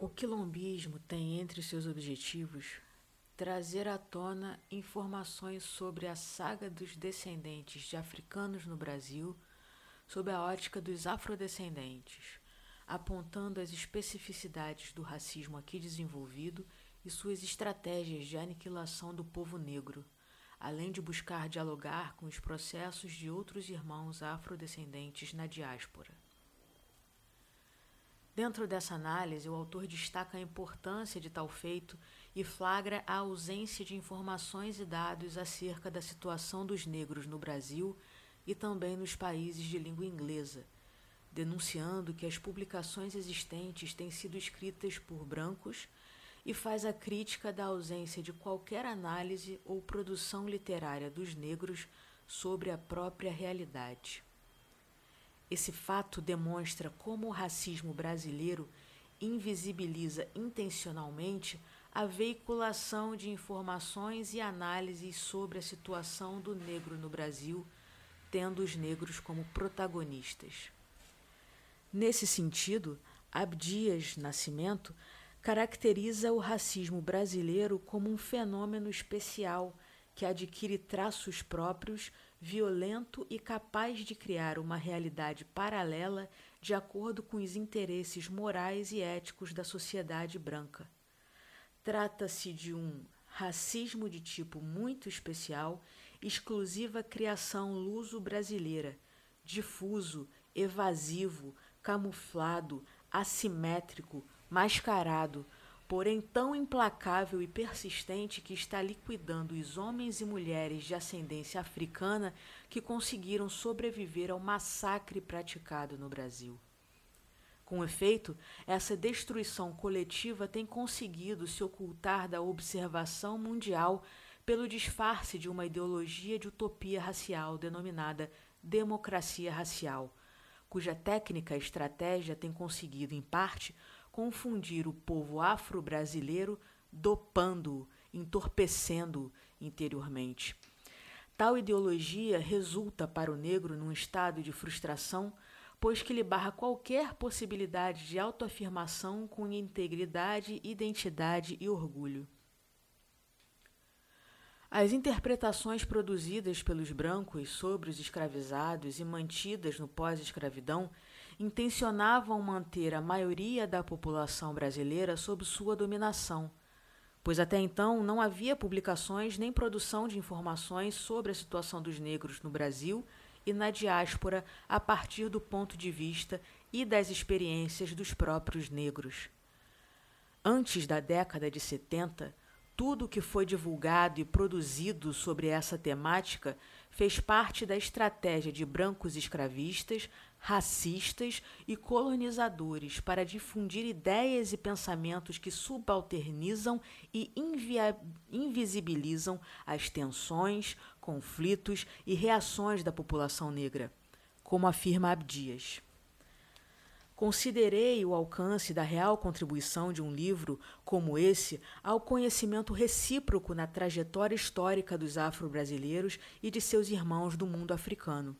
O quilombismo tem entre seus objetivos trazer à tona informações sobre a saga dos descendentes de africanos no Brasil sob a ótica dos afrodescendentes, apontando as especificidades do racismo aqui desenvolvido e suas estratégias de aniquilação do povo negro, além de buscar dialogar com os processos de outros irmãos afrodescendentes na diáspora. Dentro dessa análise, o autor destaca a importância de tal feito e flagra a ausência de informações e dados acerca da situação dos negros no Brasil e também nos países de língua inglesa, denunciando que as publicações existentes têm sido escritas por brancos e faz a crítica da ausência de qualquer análise ou produção literária dos negros sobre a própria realidade. Esse fato demonstra como o racismo brasileiro invisibiliza intencionalmente a veiculação de informações e análises sobre a situação do negro no Brasil, tendo os negros como protagonistas. Nesse sentido, Abdias Nascimento caracteriza o racismo brasileiro como um fenômeno especial que adquire traços próprios violento e capaz de criar uma realidade paralela de acordo com os interesses morais e éticos da sociedade branca. Trata-se de um racismo de tipo muito especial, exclusiva criação luso-brasileira, difuso, evasivo, camuflado, assimétrico, mascarado, porém tão implacável e persistente que está liquidando os homens e mulheres de ascendência africana que conseguiram sobreviver ao massacre praticado no Brasil. Com efeito, essa destruição coletiva tem conseguido se ocultar da observação mundial pelo disfarce de uma ideologia de utopia racial denominada democracia racial, cuja técnica e estratégia tem conseguido, em parte, confundir o povo afro-brasileiro, dopando-o, entorpecendo-o interiormente. Tal ideologia resulta para o negro num estado de frustração, pois que lhe barra qualquer possibilidade de autoafirmação com integridade, identidade e orgulho. As interpretações produzidas pelos brancos sobre os escravizados e mantidas no pós-escravidão intencionavam manter a maioria da população brasileira sob sua dominação, pois até então não havia publicações nem produção de informações sobre a situação dos negros no Brasil e na diáspora a partir do ponto de vista e das experiências dos próprios negros. Antes da década de 70, tudo o que foi divulgado e produzido sobre essa temática fez parte da estratégia de brancos escravistas, racistas e colonizadores para difundir ideias e pensamentos que subalternizam e invisibilizam as tensões, conflitos e reações da população negra, como afirma Abdias. Considerei o alcance da real contribuição de um livro como esse ao conhecimento recíproco na trajetória histórica dos afro-brasileiros e de seus irmãos do mundo africano.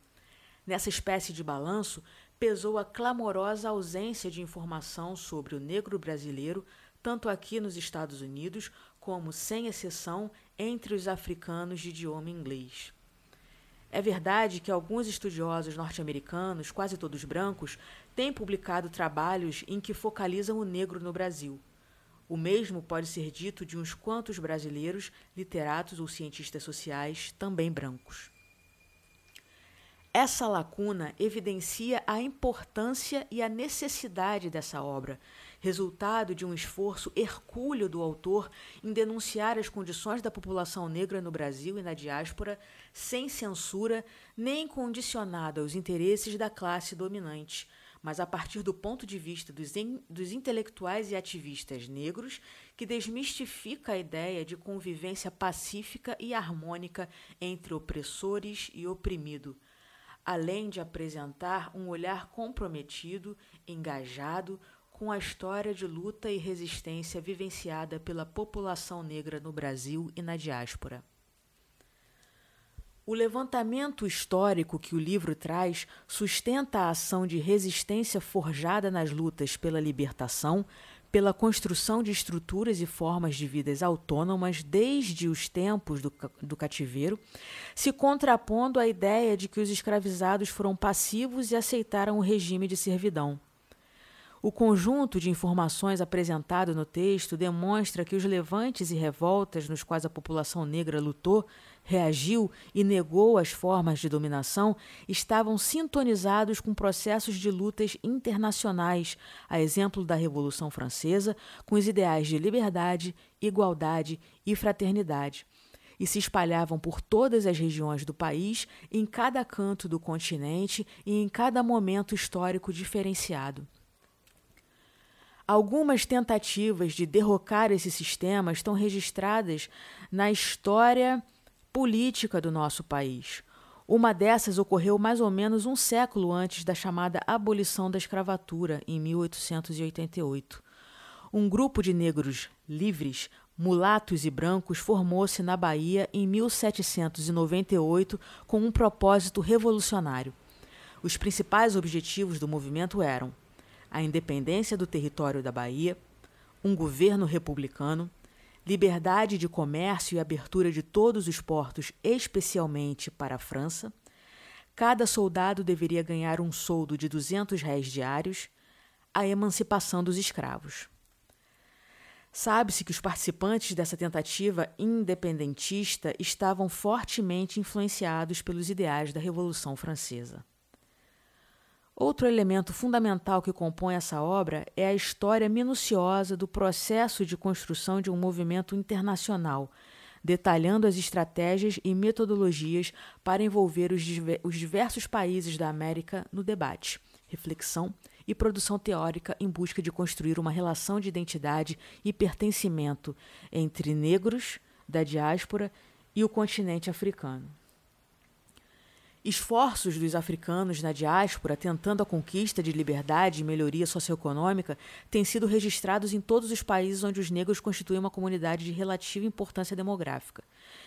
Nessa espécie de balanço, pesou a clamorosa ausência de informação sobre o negro brasileiro, tanto aqui nos Estados Unidos como, sem exceção, entre os africanos de idioma inglês. É verdade que alguns estudiosos norte-americanos, quase todos brancos, têm publicado trabalhos em que focalizam o negro no Brasil. O mesmo pode ser dito de uns quantos brasileiros, literatos ou cientistas sociais, também brancos. Essa lacuna evidencia a importância e a necessidade dessa obra, resultado de um esforço hercúleo do autor em denunciar as condições da população negra no Brasil e na diáspora, sem censura nem condicionada aos interesses da classe dominante, mas a partir do ponto de vista dos, in, dos intelectuais e ativistas negros, que desmistifica a ideia de convivência pacífica e harmônica entre opressores e oprimido além de apresentar um olhar comprometido, engajado, com a história de luta e resistência vivenciada pela população negra no Brasil e na diáspora. O levantamento histórico que o livro traz sustenta a ação de resistência forjada nas lutas pela libertação, pela construção de estruturas e formas de vidas autônomas desde os tempos do, do cativeiro, se contrapondo à ideia de que os escravizados foram passivos e aceitaram o regime de servidão. O conjunto de informações apresentado no texto demonstra que os levantes e revoltas nos quais a população negra lutou, reagiu e negou as formas de dominação estavam sintonizados com processos de lutas internacionais, a exemplo da Revolução Francesa, com os ideais de liberdade, igualdade e fraternidade e se espalhavam por todas as regiões do país, em cada canto do continente e em cada momento histórico diferenciado. Algumas tentativas de derrocar esse sistema estão registradas na história política do nosso país. Uma dessas ocorreu mais ou menos um século antes da chamada abolição da escravatura, em 1888. Um grupo de negros livres, mulatos e brancos formou-se na Bahia em 1798 com um propósito revolucionário. Os principais objetivos do movimento eram a independência do território da Bahia, um governo republicano, liberdade de comércio e abertura de todos os portos, especialmente para a França. Cada soldado deveria ganhar um soldo de 200 réis diários, a emancipação dos escravos. Sabe-se que os participantes dessa tentativa independentista estavam fortemente influenciados pelos ideais da Revolução Francesa. Outro elemento fundamental que compõe essa obra é a história minuciosa do processo de construção de um movimento internacional, detalhando as estratégias e metodologias para envolver os, os diversos países da América no debate, reflexão e produção teórica em busca de construir uma relação de identidade e pertencimento entre negros da diáspora e o continente africano. Esforços dos africanos na diáspora tentando a conquista de liberdade e melhoria socioeconômica têm sido registrados em todos os países onde os negros constituem uma comunidade de relativa importância demográfica.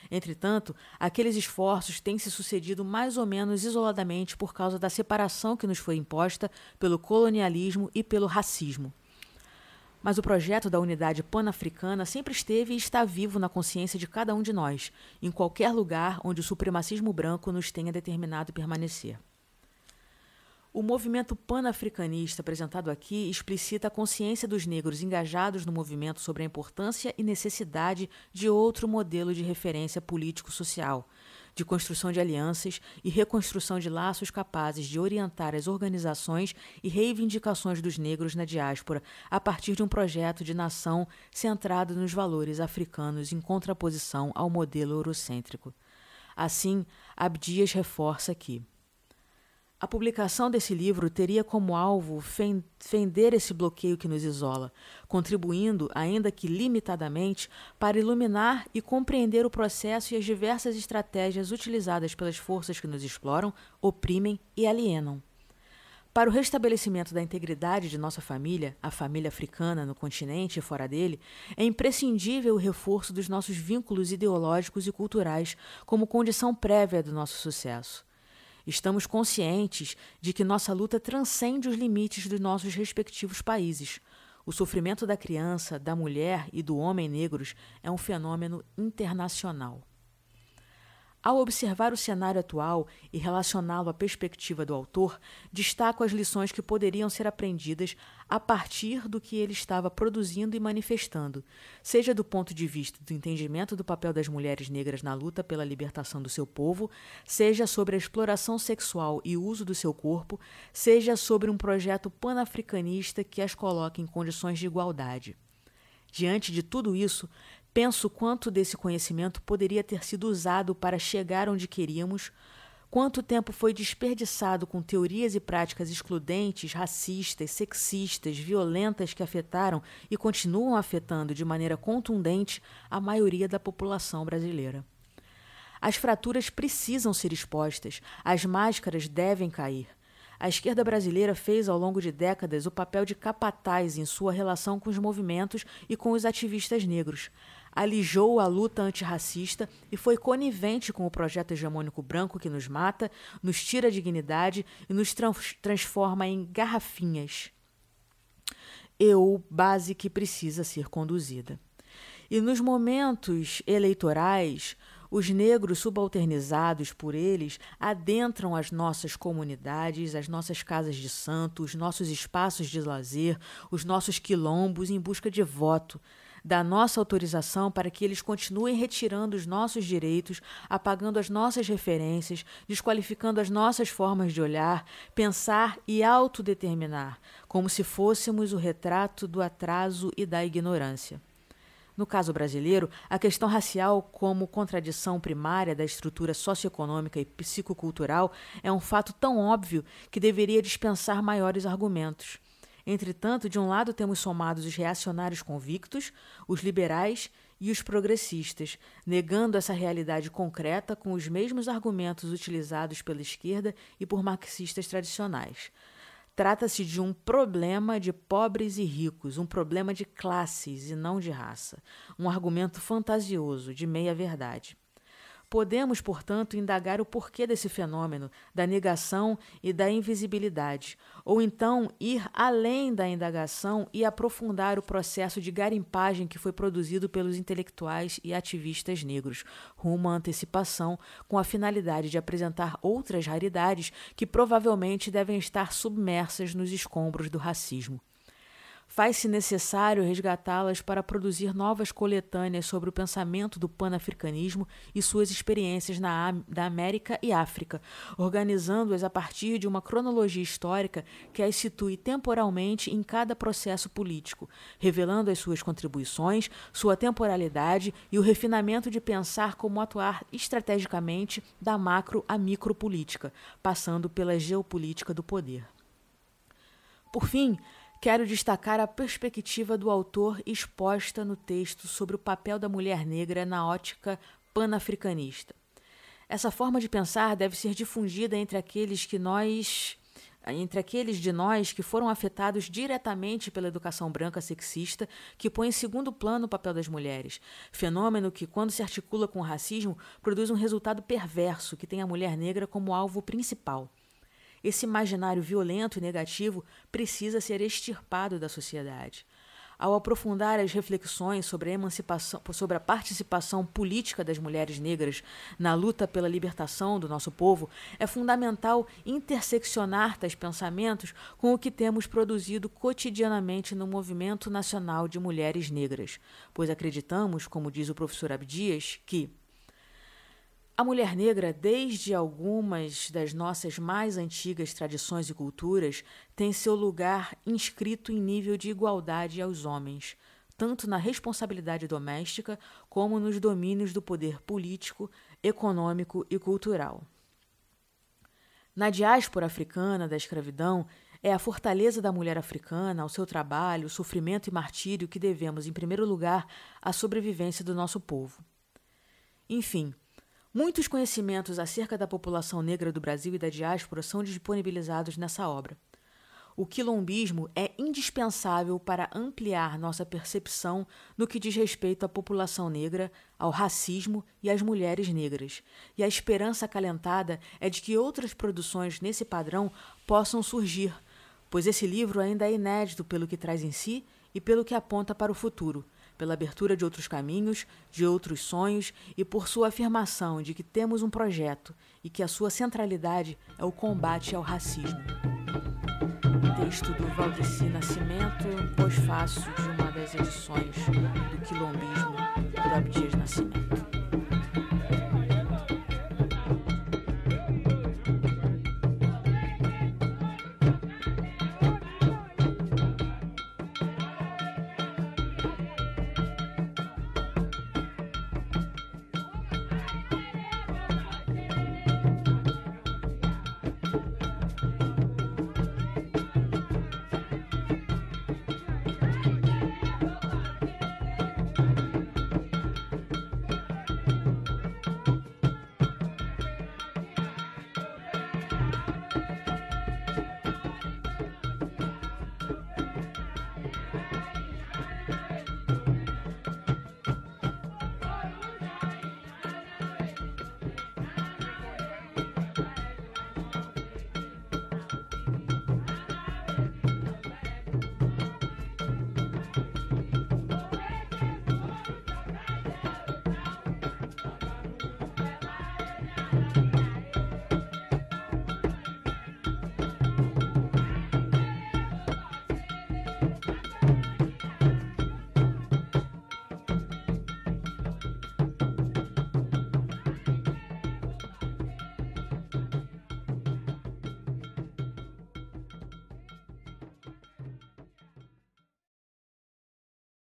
Entretanto, aqueles esforços têm se sucedido mais ou menos isoladamente por causa da separação que nos foi imposta pelo colonialismo e pelo racismo. Mas o projeto da unidade pan-africana sempre esteve e está vivo na consciência de cada um de nós, em qualquer lugar onde o supremacismo branco nos tenha determinado permanecer. O movimento pan-africanista apresentado aqui explicita a consciência dos negros engajados no movimento sobre a importância e necessidade de outro modelo de referência político-social, de construção de alianças e reconstrução de laços capazes de orientar as organizações e reivindicações dos negros na diáspora a partir de um projeto de nação centrado nos valores africanos em contraposição ao modelo eurocêntrico. Assim, Abdias reforça que a publicação desse livro teria como alvo fender esse bloqueio que nos isola, contribuindo, ainda que limitadamente, para iluminar e compreender o processo e as diversas estratégias utilizadas pelas forças que nos exploram, oprimem e alienam. Para o restabelecimento da integridade de nossa família, a família africana no continente e fora dele, é imprescindível o reforço dos nossos vínculos ideológicos e culturais como condição prévia do nosso sucesso. Estamos conscientes de que nossa luta transcende os limites dos nossos respectivos países. O sofrimento da criança, da mulher e do homem negros é um fenômeno internacional. Ao observar o cenário atual e relacioná-lo à perspectiva do autor, destaco as lições que poderiam ser aprendidas a partir do que ele estava produzindo e manifestando, seja do ponto de vista do entendimento do papel das mulheres negras na luta pela libertação do seu povo, seja sobre a exploração sexual e uso do seu corpo, seja sobre um projeto panafricanista que as coloque em condições de igualdade. Diante de tudo isso, Penso quanto desse conhecimento poderia ter sido usado para chegar onde queríamos, quanto tempo foi desperdiçado com teorias e práticas excludentes, racistas, sexistas, violentas que afetaram e continuam afetando de maneira contundente a maioria da população brasileira. As fraturas precisam ser expostas, as máscaras devem cair. a esquerda brasileira fez ao longo de décadas o papel de capataz em sua relação com os movimentos e com os ativistas negros. Alijou a luta antirracista e foi conivente com o projeto hegemônico branco que nos mata, nos tira a dignidade e nos transforma em garrafinhas. Eu, base que precisa ser conduzida. E nos momentos eleitorais, os negros subalternizados por eles adentram as nossas comunidades, as nossas casas de santo, os nossos espaços de lazer, os nossos quilombos em busca de voto, da nossa autorização para que eles continuem retirando os nossos direitos, apagando as nossas referências, desqualificando as nossas formas de olhar, pensar e autodeterminar, como se fôssemos o retrato do atraso e da ignorância. No caso brasileiro, a questão racial, como contradição primária da estrutura socioeconômica e psicocultural, é um fato tão óbvio que deveria dispensar maiores argumentos. Entretanto, de um lado temos somados os reacionários convictos, os liberais e os progressistas, negando essa realidade concreta com os mesmos argumentos utilizados pela esquerda e por marxistas tradicionais. Trata-se de um problema de pobres e ricos, um problema de classes e não de raça, um argumento fantasioso, de meia-verdade. Podemos, portanto, indagar o porquê desse fenômeno, da negação e da invisibilidade, ou então ir além da indagação e aprofundar o processo de garimpagem que foi produzido pelos intelectuais e ativistas negros, rumo à antecipação, com a finalidade de apresentar outras raridades que provavelmente devem estar submersas nos escombros do racismo faz-se necessário resgatá-las para produzir novas coletâneas sobre o pensamento do panafricanismo e suas experiências na da América e África, organizando-as a partir de uma cronologia histórica que as situe temporalmente em cada processo político, revelando as suas contribuições, sua temporalidade e o refinamento de pensar como atuar estrategicamente da macro à micropolítica, passando pela geopolítica do poder. Por fim, Quero destacar a perspectiva do autor exposta no texto sobre o papel da mulher negra na ótica panafricanista. Essa forma de pensar deve ser difundida entre aqueles que nós entre aqueles de nós que foram afetados diretamente pela educação branca sexista, que põe em segundo plano o papel das mulheres, fenômeno que, quando se articula com o racismo, produz um resultado perverso que tem a mulher negra como alvo principal. Esse imaginário violento e negativo precisa ser extirpado da sociedade. Ao aprofundar as reflexões sobre a emancipação, sobre a participação política das mulheres negras na luta pela libertação do nosso povo, é fundamental interseccionar tais pensamentos com o que temos produzido cotidianamente no Movimento Nacional de Mulheres Negras, pois acreditamos, como diz o professor Abdias, que a mulher negra, desde algumas das nossas mais antigas tradições e culturas, tem seu lugar inscrito em nível de igualdade aos homens, tanto na responsabilidade doméstica como nos domínios do poder político, econômico e cultural. Na diáspora africana da escravidão, é a fortaleza da mulher africana, ao seu trabalho, sofrimento e martírio que devemos, em primeiro lugar, à sobrevivência do nosso povo. Enfim, Muitos conhecimentos acerca da população negra do Brasil e da diáspora são disponibilizados nessa obra. O quilombismo é indispensável para ampliar nossa percepção no que diz respeito à população negra, ao racismo e às mulheres negras. E a esperança acalentada é de que outras produções nesse padrão possam surgir, pois esse livro ainda é inédito pelo que traz em si e pelo que aponta para o futuro pela abertura de outros caminhos, de outros sonhos e por sua afirmação de que temos um projeto e que a sua centralidade é o combate ao racismo. Texto do Valdeci Nascimento, pós-fácil de uma das edições do Quilombismo do Abdias Nascimento.